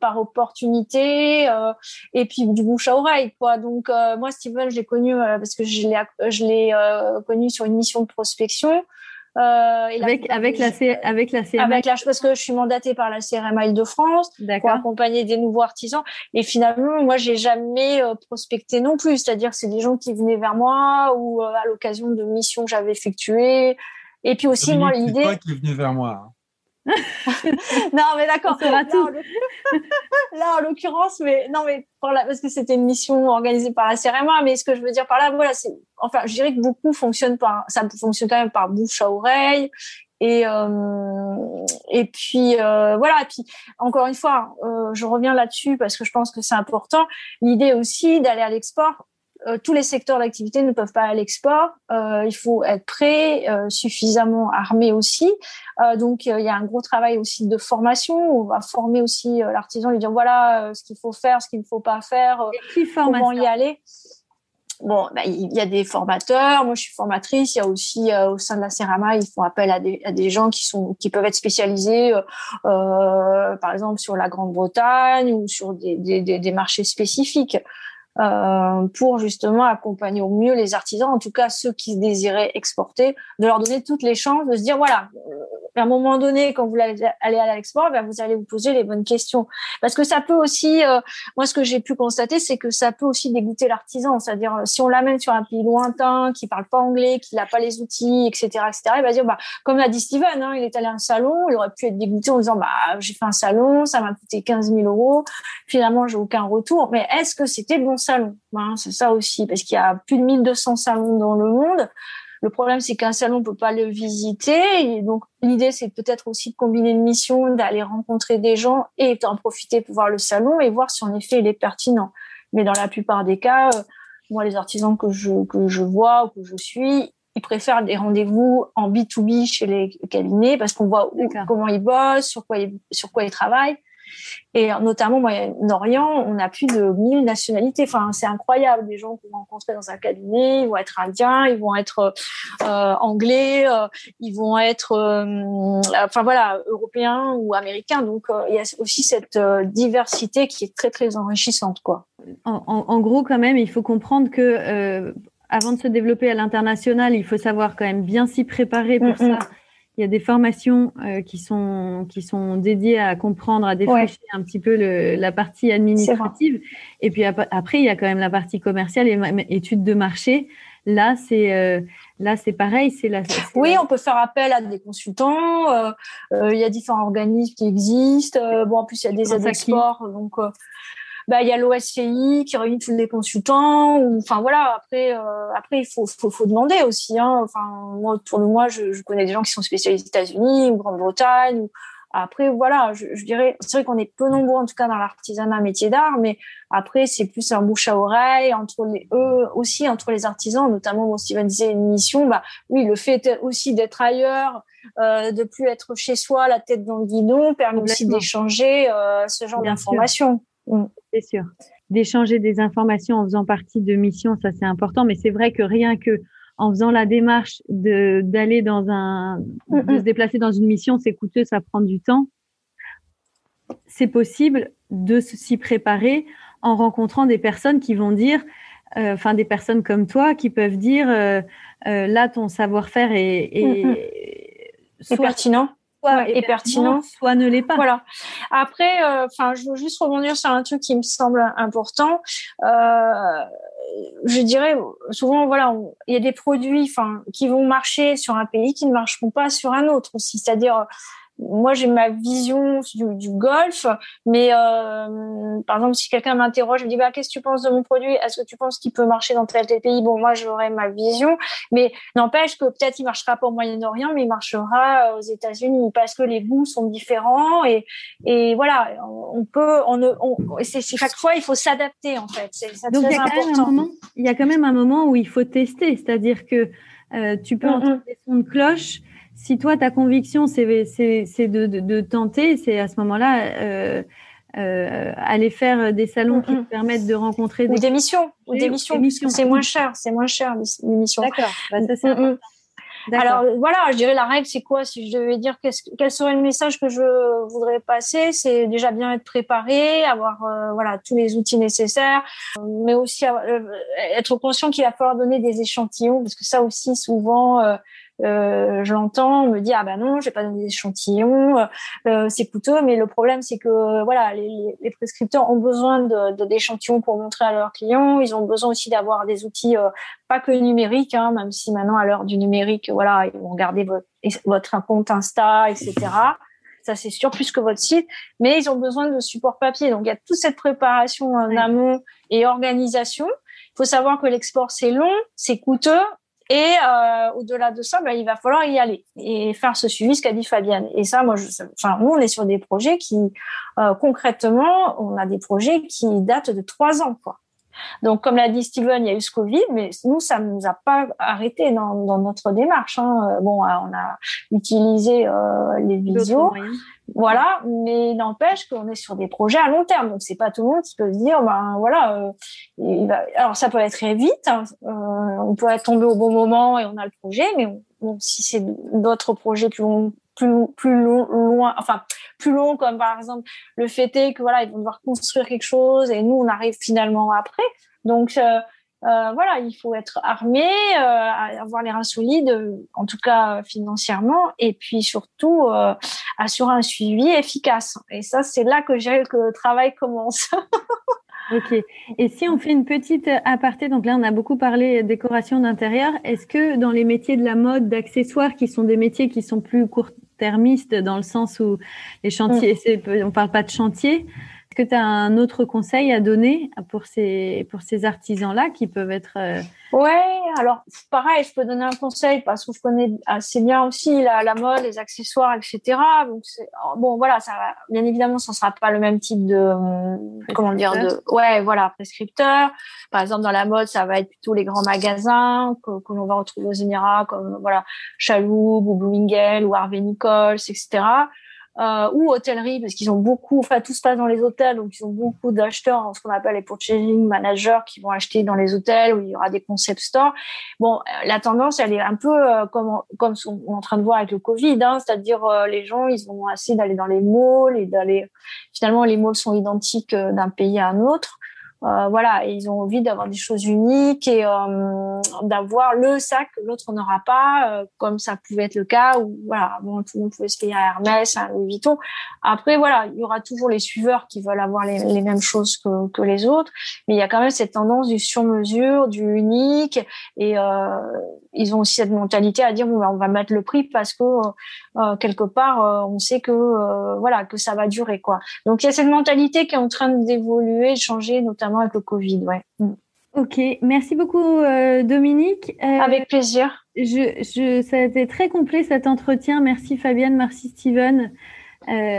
par opportunité et puis du bouche à oreille, quoi. Donc moi, Steven, je l'ai connu parce que je l'ai, je l'ai connu sur une mission de prospection. Euh, avec, avec, la C, avec la CMA. Avec la, parce que je suis mandatée par la CRMA Île-de-France pour accompagner des nouveaux artisans. Et finalement, moi, j'ai jamais euh, prospecté non plus. C'est-à-dire, c'est des gens qui venaient vers moi ou euh, à l'occasion de missions que j'avais effectuées. Et puis aussi, moi, l'idée. C'est qui est venu vers moi. Non, mais d'accord. Là, là, en l'occurrence, mais non, mais parce que c'était une mission organisée par la CRMA. Mais ce que je veux dire par là, voilà, c'est, enfin, je dirais que beaucoup fonctionnent par, ça fonctionne quand même par bouche à oreille. Et euh, et puis euh, voilà. Et puis encore une fois, euh, je reviens là-dessus parce que je pense que c'est important. L'idée aussi d'aller à l'export euh, tous les secteurs d'activité ne peuvent pas aller à l'export. Euh, il faut être prêt, euh, suffisamment armé aussi. donc il y a un gros travail aussi de formation. On va former aussi l'artisan, lui dire voilà ce qu'il faut faire, ce qu'il ne faut pas faire, comment y aller. Bon, bah, il y a des formateurs. Moi, je suis formatrice. Il y a aussi au sein de la Cerama, ils font appel à des, à des gens qui sont qui peuvent être spécialisés, par exemple sur la Grande-Bretagne ou sur des, des, des marchés spécifiques. Euh, pour justement accompagner au mieux les artisans, en tout cas ceux qui désiraient exporter, de leur donner toutes les chances de se dire voilà, à un moment donné, quand vous allez à l'export, ben vous allez vous poser les bonnes questions. Parce que ça peut aussi, euh, moi, ce que j'ai pu constater, c'est que ça peut aussi dégoûter l'artisan. C'est-à-dire, euh, si on l'amène sur un pays lointain, qui parle pas anglais, qui n'a pas les outils, etc., etc., il va dire, bah, comme l'a dit Steven, hein, il est allé à un salon, il aurait pu être dégoûté en disant, bah, j'ai fait un salon, ça m'a coûté 15 000 euros, finalement, j'ai aucun retour. Mais est-ce que c'était bon salon? Ben, c'est ça aussi, parce qu'il y a plus de 1200 salons dans le monde. Le problème, c'est qu'un salon ne peut pas le visiter. Et donc, l'idée, c'est peut-être aussi de combiner une mission, d'aller rencontrer des gens et d'en profiter pour voir le salon et voir si en effet il est pertinent. Mais dans la plupart des cas, euh, moi, les artisans que je, que je vois ou que je suis, ils préfèrent des rendez-vous en B2B chez les cabinets parce qu'on voit comment ils bossent, sur quoi ils, sur quoi ils travaillent. Et notamment, Moyen-Orient, on a plus de 1000 nationalités. Enfin, c'est incroyable. Des gens qu'on rencontrer dans un cabinet, ils vont être indiens, ils vont être euh, anglais, euh, ils vont être, euh, enfin voilà, européens ou américains. Donc, il y a aussi cette diversité qui est très, très enrichissante, quoi. En, en, gros, quand même, il faut comprendre que avant de se développer à l'international, il faut savoir quand même bien s'y préparer pour mm, ça il y a des formations qui sont qui sont dédiées à comprendre, à défricher un petit peu le, la partie administrative. Et puis après, il y a quand même la partie commerciale et études de marché. Là, c'est là, c'est pareil. C'est la. Oui, on peut faire appel à des consultants. il y a différents organismes qui existent. bon, en plus, il y a des aides export, donc bah il y a l'OSCI qui réunit tous les consultants ou enfin voilà après euh, après il faut, faut, faut demander aussi hein. enfin moi autour de moi je, je, connais des gens qui sont spécialisés États-Unis ou Grande-Bretagne ou après voilà je, je dirais c'est vrai qu'on est peu nombreux en tout cas dans l'artisanat métier d'art mais après c'est plus un bouche à oreille entre les eux aussi entre les artisans notamment bon Steven disait une mission bah oui le fait aussi d'être ailleurs euh, de plus être chez soi la tête dans le guidon permet aussi d'échanger euh, ce genre d'informations. C'est sûr. D'échanger des informations en faisant partie de missions, ça c'est important. Mais c'est vrai que rien que en faisant la démarche de d'aller dans un, de se déplacer dans une mission, c'est coûteux, ça prend du temps. C'est possible de s'y préparer en rencontrant des personnes qui vont dire, euh, enfin des personnes comme toi qui peuvent dire, euh, euh, là ton savoir-faire est, est, pertinent soit est, pertinent, soit ne l'est pas. Voilà. Après, euh, enfin, je veux juste rebondir sur un truc qui me semble important. Euh, je dirais souvent, voilà, il y a des produits, enfin, qui vont marcher sur un pays qui ne marcheront pas sur un autre aussi. C'est-à-dire, moi j'ai ma vision du, du golf, mais euh, par exemple si quelqu'un m'interroge, me dit bah qu'est-ce que tu penses de mon produit? Est-ce que tu penses qu'il peut marcher dans tel tel pays? Bon moi j'aurai ma vision, mais n'empêche que peut-être il marchera pas au Moyen-Orient, mais il marchera aux États-Unis parce que les goûts sont différents et et voilà on peut on, on c'est chaque fois il faut s'adapter en fait. C'est Donc il y a quand même un moment, il y a quand même un moment où il faut tester, c'est-à-dire que euh, tu peux mm-hmm. entendre des sons de cloche si toi, ta conviction, c'est de, de, de, tenter, c'est à ce moment-là euh, euh, aller faire des salons qui te permettent de rencontrer ou des, missions, ou des missions, c'est moins cher, c'est moins cher les missions. D'accord, bah, ça c'est alors voilà, je dirais la règle, c'est quoi? Si je devais dire quel serait le message que je voudrais passer, c'est déjà bien être préparé, avoir euh, voilà tous les outils nécessaires, mais aussi être conscient qu'il va falloir donner des échantillons, parce que ça aussi souvent euh, euh, je l'entends, on me dit ah ben non, j'ai pas donné d'échantillons, euh, euh, c'est coûteux, mais le problème c'est que voilà, les, les, prescripteurs ont besoin de d'échantillons pour montrer à leurs clients, ils ont besoin aussi d'avoir des outils pas que numériques, hein, même si maintenant à l'heure du numérique, voilà, ils vont regarder votre votre compte Insta, etc. Ça c'est sûr plus que votre site, mais ils ont besoin de support papier. Donc il y a toute cette préparation en amont et organisation. Il faut savoir que l'export c'est long, c'est coûteux et euh, au-delà de ça, ben, il va falloir y aller et faire ce suivi, ce qu'a dit Fabienne. Et ça, moi, je, enfin, nous, on est sur des projets qui, euh, concrètement, on a des projets qui datent de trois ans, quoi. Donc, comme l'a dit Steven, il y a eu ce Covid, mais nous, ça ne nous a pas arrêté dans, dans notre démarche. Hein. Bon, euh, on a utilisé euh, les visios, voilà, mais n'empêche qu'on est sur des projets à long terme. Donc, c'est pas tout le monde qui peut se dire, ben voilà, euh, il va... alors ça peut être très vite, hein. euh, on peut être tombé au bon moment et on a le projet, mais bon, si c'est d'autres projets plus longs plus plus loin enfin plus long comme par exemple le fait est que voilà ils vont devoir construire quelque chose et nous on arrive finalement après donc euh, euh, voilà, il faut être armé, euh, avoir les reins solides, en tout cas financièrement, et puis surtout euh, assurer un suivi efficace. Et ça, c'est là que j'ai que le travail commence. ok. Et si on fait une petite aparté, donc là, on a beaucoup parlé décoration d'intérieur. Est-ce que dans les métiers de la mode, d'accessoires, qui sont des métiers qui sont plus court termistes dans le sens où les chantiers, mm. on parle pas de chantier, que tu as un autre conseil à donner pour ces, pour ces artisans-là qui peuvent être... Euh, Ouais, alors pareil, je peux donner un conseil parce que je connais assez bien aussi la, la mode, les accessoires, etc. Donc bon, voilà, ça, bien évidemment, ça sera pas le même type de comment dire de ouais, voilà, prescripteur. Par exemple, dans la mode, ça va être plutôt les grands magasins que, que l'on va retrouver aux Émirats, comme voilà Chaloub ou Bloomingdale ou Harvey Nichols, etc euh, ou hôtellerie parce qu'ils ont beaucoup, enfin tout se passe dans les hôtels, donc ils ont beaucoup d'acheteurs, ce qu'on appelle les purchasing managers, qui vont acheter dans les hôtels où il y aura des concept stores. Bon, euh, la tendance, elle est un peu euh, comme comme on est en train de voir avec le Covid, hein, c'est-à-dire euh, les gens, ils vont essayer d'aller dans les malls et d'aller. Finalement, les malls sont identiques d'un pays à un autre. Euh, voilà, ils ont envie d'avoir des choses uniques et euh, d'avoir le sac que l'autre n'aura pas, euh, comme ça pouvait être le cas où voilà, bon, tout le monde pouvait se payer un Hermès, un Louis Vuitton. Après, voilà, il y aura toujours les suiveurs qui veulent avoir les, mêmes choses que, que, les autres, mais il y a quand même cette tendance du sur-mesure, du unique, et euh, ils ont aussi cette mentalité à dire bon, ben, on va mettre le prix parce que quelque part, on sait que voilà que ça va durer quoi. Donc il y a cette mentalité qui est en train d'évoluer, de changer, notamment avec le Covid. Ouais. Mm. Ok, merci beaucoup euh, Dominique. Euh, avec plaisir. Je, je, ça a été très complet cet entretien. Merci Fabienne, merci Steven. Euh,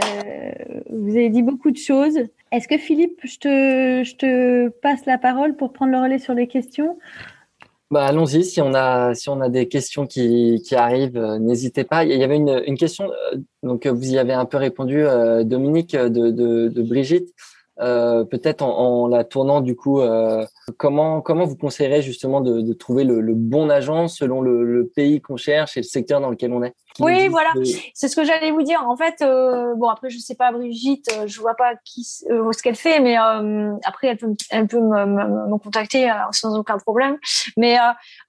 vous avez dit beaucoup de choses. Est-ce que Philippe, je te, je te passe la parole pour prendre le relais sur les questions? Bah, Allons-y, si, on a, si on a des questions qui, qui arrivent, n'hésitez pas. Il y avait une, une question, donc vous y avez un peu répondu, Dominique, de, de, de Brigitte. Euh, peut-être en, la tournant du coup, euh, comment comment vous conseillerez justement de, trouver le, le, bon agent selon le, le pays qu'on cherche et le secteur dans lequel on est? Oui, voilà, c'est ce que j'allais vous dire. En fait, euh, bon après je sais pas Brigitte, euh, je vois pas qui euh, ce qu'elle fait, mais après elle peut elle peut me, me, me contacter sans aucun problème. Mais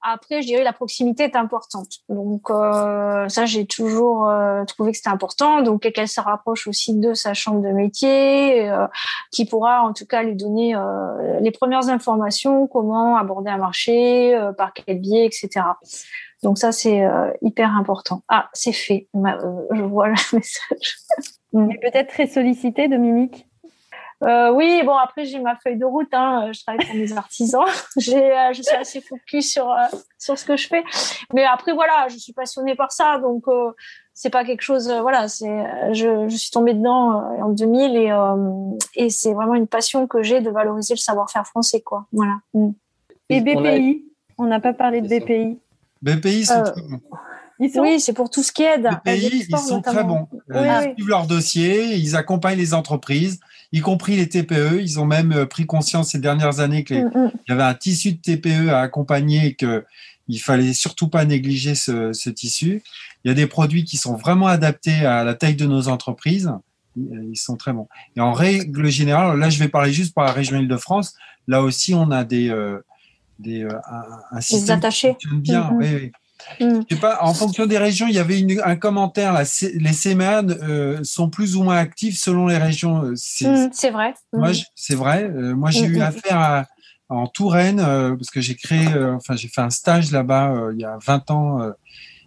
après je dirais la proximité est importante. Donc ça j'ai toujours trouvé que c'était important. Donc qu'elle se rapproche aussi de sa chambre de métier qui pourra en tout cas lui donner euh, les premières informations, comment aborder un marché, euh, par quel biais, etc. Donc ça c'est euh, hyper important. Ah c'est fait, je vois le message. Mais peut-être très sollicité, Dominique? Euh, oui, bon après j'ai ma feuille de route. Hein, je travaille pour mes artisans. j'ai, euh, je suis assez focus sur euh, sur ce que je fais. Mais après voilà, je suis passionnée par ça, donc c'est pas quelque chose euh, voilà c'est euh, je, je, suis tombée dedans euh, en 2000 et et c'est vraiment une passion que j'ai de valoriser le savoir-faire français quoi voilà mm. et BPI on n'a pas parlé de BPI BPI sont très bons oui, c'est pour tout ce qui aide. BPI, ils sont très bons. ils suivent leurs dossiers, ils accompagnent les entreprises, y compris les TPE. Ils ont même pris conscience ces dernières années qu'il mm, mm. y avait un tissu de TPE à accompagner et que il fallait surtout pas négliger ce, ce, tissu. Il y a des produits qui sont vraiment adaptés à la taille de nos entreprises. Ils sont très bons. Et en règle générale, là, je vais parler juste pour la région Île-de-France. Là aussi, on a des, euh, des euh, un, un système qui fonctionne bien. Mm -hmm. oui, oui. Mm. Je sais pas, en fonction des régions, il y avait une, un commentaire. Là, les CMAN euh, sont plus ou moins actifs selon les régions. C'est mm, vrai. Moi, c'est vrai. Euh, moi, j'ai eu affaire à, en Touraine, euh, parce que j'ai créé, euh, enfin j'ai fait un stage là-bas euh, il y a 20 ans.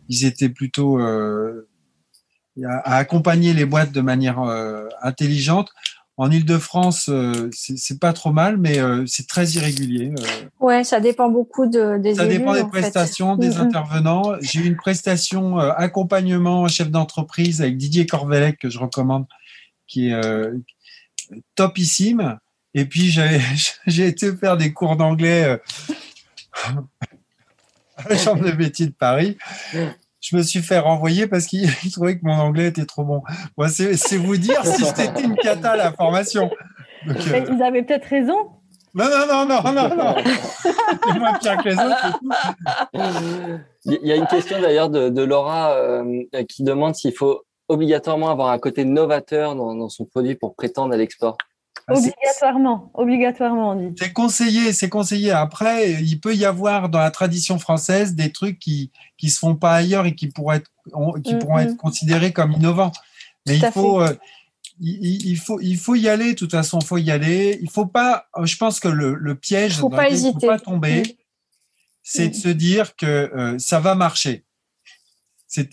ils étaient plutôt à accompagner les boîtes de manière intelligente. En Ile-de-France, c'est pas trop mal, mais c'est très irrégulier. Ouais, ça dépend beaucoup de, des Ça élus, dépend des prestations, des mm -hmm. intervenants. J'ai eu une prestation accompagnement chef d'entreprise avec Didier Corvelec que je recommande, qui est topissime. Et puis, j'ai été faire des cours d'anglais euh, à la Chambre de métier de Paris. Je me suis fait renvoyer parce qu'il trouvait que mon anglais était trop bon. Moi, c'est vous dire si c'était une cata la formation. Donc, euh... Ils avaient peut-être raison. Non, non, non, non, non, non. C'est moins pire que les autres. Il y a une question d'ailleurs de, de, Laura euh, qui demande s'il faut obligatoirement avoir un côté novateur dans, dans son produit pour prétendre à l'export. Obligatoirement, obligatoirement, on dit. C'est conseillé, c'est conseillé. Après, il peut y avoir dans la tradition française des trucs qui qui se font pas ailleurs et qui pourraient être qui mm -hmm. pourront être considérés comme innovants. Mais Tout il faut euh, il, il, faut il faut y aller. De toute façon, il faut y aller. Il faut pas. Je pense que le, le piège faut pas hésiter. faut pas tomber, mmh. c'est de se dire que euh, ça va marcher. C'est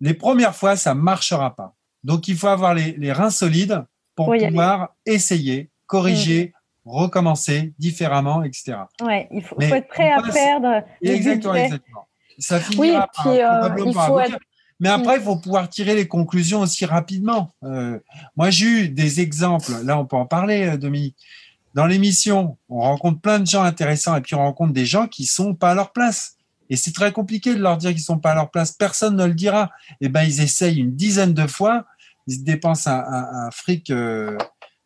les premières fois, ça marchera pas. Donc, il faut avoir les, les reins solides pour pouvoir essayer, corriger, mmh. recommencer différemment, etc. Ouais, il faut, faut être prêt à passe... perdre. Exactement, exactement. Ça finira oui, puis, par, euh, il faut être... Mais après, il faut pouvoir tirer les conclusions aussi rapidement. Euh, moi, j'ai eu des exemples. Là, on peut en parler, euh, Dominique. Dans l'émission, on rencontre plein de gens intéressants et puis on rencontre des gens qui sont pas à leur place. Et c'est très compliqué de leur dire qu'ils sont pas à leur place. Personne ne le dira. Et eh ben, ils essayent une dizaine de fois ils dépensent un, un, un fric euh,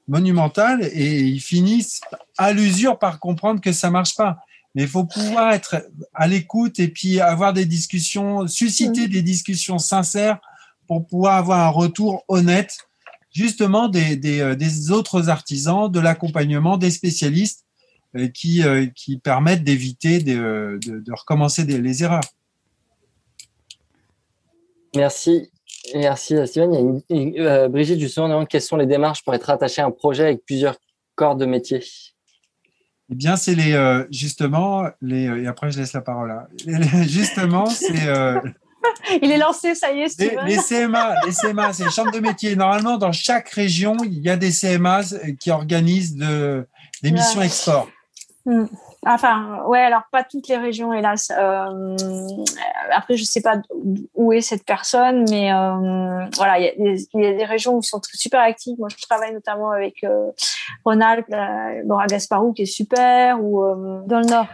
monumental et ils finissent à l'usure par comprendre que ça marche pas. Mais il faut pouvoir être à l'écoute et puis avoir des discussions, susciter mmh. des discussions sincères pour pouvoir avoir un retour honnête, justement des, des, euh, des autres artisans, de l'accompagnement, des spécialistes qui, qui permettent d'éviter de, de, recommencer des, les erreurs. Merci. Merci Steven. Il y a Brigitte, justement, quelles sont les démarches pour être attaché à un projet avec plusieurs corps de métier? Eh bien, c'est les euh, justement les et après je laisse la parole là. justement, c'est euh, il est lancé, ça y est. Les, les, CMA, les CMA, c'est les chambres de métier. Normalement, dans chaque région, il y a des CMA qui organisent de, des missions export. Hmm. Enfin, ouais, alors pas toutes les régions, hélas. Euh, après, je sais pas où est cette personne, mais euh, voilà, il y, a des régions où ils sont super actifs. Moi, je travaille notamment avec euh, Rhône-Alpes, Laura Gasparou, qui est super, ou euh, dans le Nord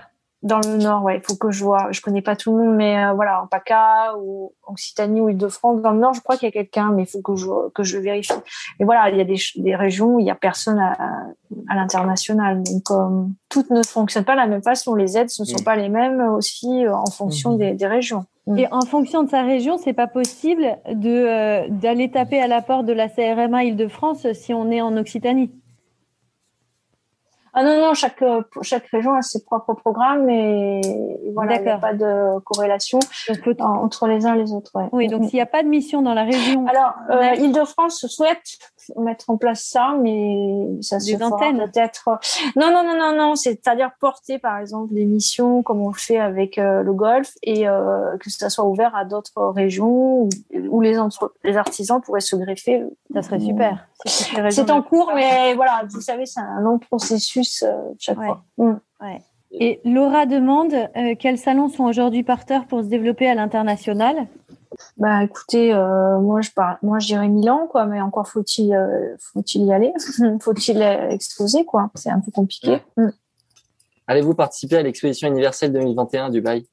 dans le nord, ouais, il faut que je vois. Je connais pas tout le monde, mais euh, voilà, en PACA ou Occitanie ou Île-de-France. Dans le nord, je crois qu'il y a quelqu'un, mais il faut que je que je vérifie. Et voilà, il y a des, des régions où il y a personne à, à l'international. Donc, euh, toutes ne fonctionnent pas de la même façon. Les aides ne sont mm. pas les mêmes aussi euh, en fonction mm. des, des, régions. Mm. Et en fonction de sa région, c'est pas possible de d'aller taper à la porte de la CRMA Île-de-France si on est en Occitanie. Ah non, non, chaque, chaque région a ses propres programmes et voilà, il n'y a pas de corrélation entre les uns et les autres. Oui, donc s'il n'y a pas de mission dans la région. Alors, euh, Île-de-France souhaite mettre en place ça, mais ça se fera peut-être. Non, non, non, non, non, c'est-à-dire porter par exemple des missions comme on le fait avec euh, le golf et euh, que ça soit ouvert à d'autres régions où, les, les artisans pourraient se greffer. Ça serait super. C'est en cours, mais voilà, vous savez, c'est un long processus euh, chaque fois. Mm. Et Laura demande euh, quels salons sont aujourd'hui parteurs pour se développer à l'international? Bah écoutez, euh, moi je parle, moi je dirais Milan quoi, mais encore faut-il faut-il y aller, faut-il exposer quoi, c'est un peu compliqué. Mm. Allez-vous participer à l'exposition universelle 2021 du Dubaï?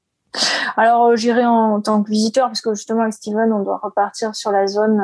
Alors, j'irai en tant que visiteur parce que justement avec Steven, on doit repartir sur la zone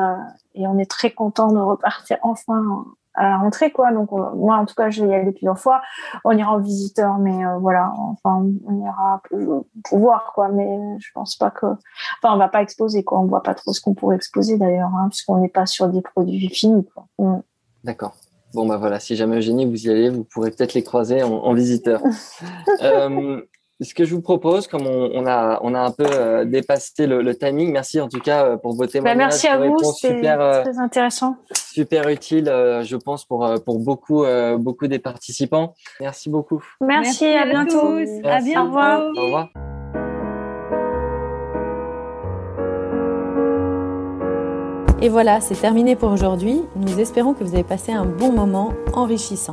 et on est très content de repartir enfin à la rentrée quoi. Donc moi en tout cas je vais y aller plusieurs fois. On ira en visiteur mais euh, voilà. Enfin on ira pour, voir quoi. Mais je pense pas que enfin on va pas exposer quoi. On voit pas trop ce qu'on pourrait exposer d'ailleurs hein, puisqu'on n'est pas sur des produits finis quoi. Mm. d'accord. Bon, bah voilà, si jamais Eugénie, vous y allez, vous pourrez peut-être les croiser en, en visiteur. euh, ce que je vous propose, comme on, a, on a un peu euh, dépassé le, timing, merci en tout cas euh, pour vos bah, témoignages. merci à vous, c'était euh, très intéressant. Super utile, je pense, pour, pour beaucoup, beaucoup des participants. Merci beaucoup. Merci, à, bientôt. À bientôt. Au revoir. Au revoir. Et voilà, c'est terminé pour aujourd'hui. Nous espérons que vous avez passé un bon moment enrichissant.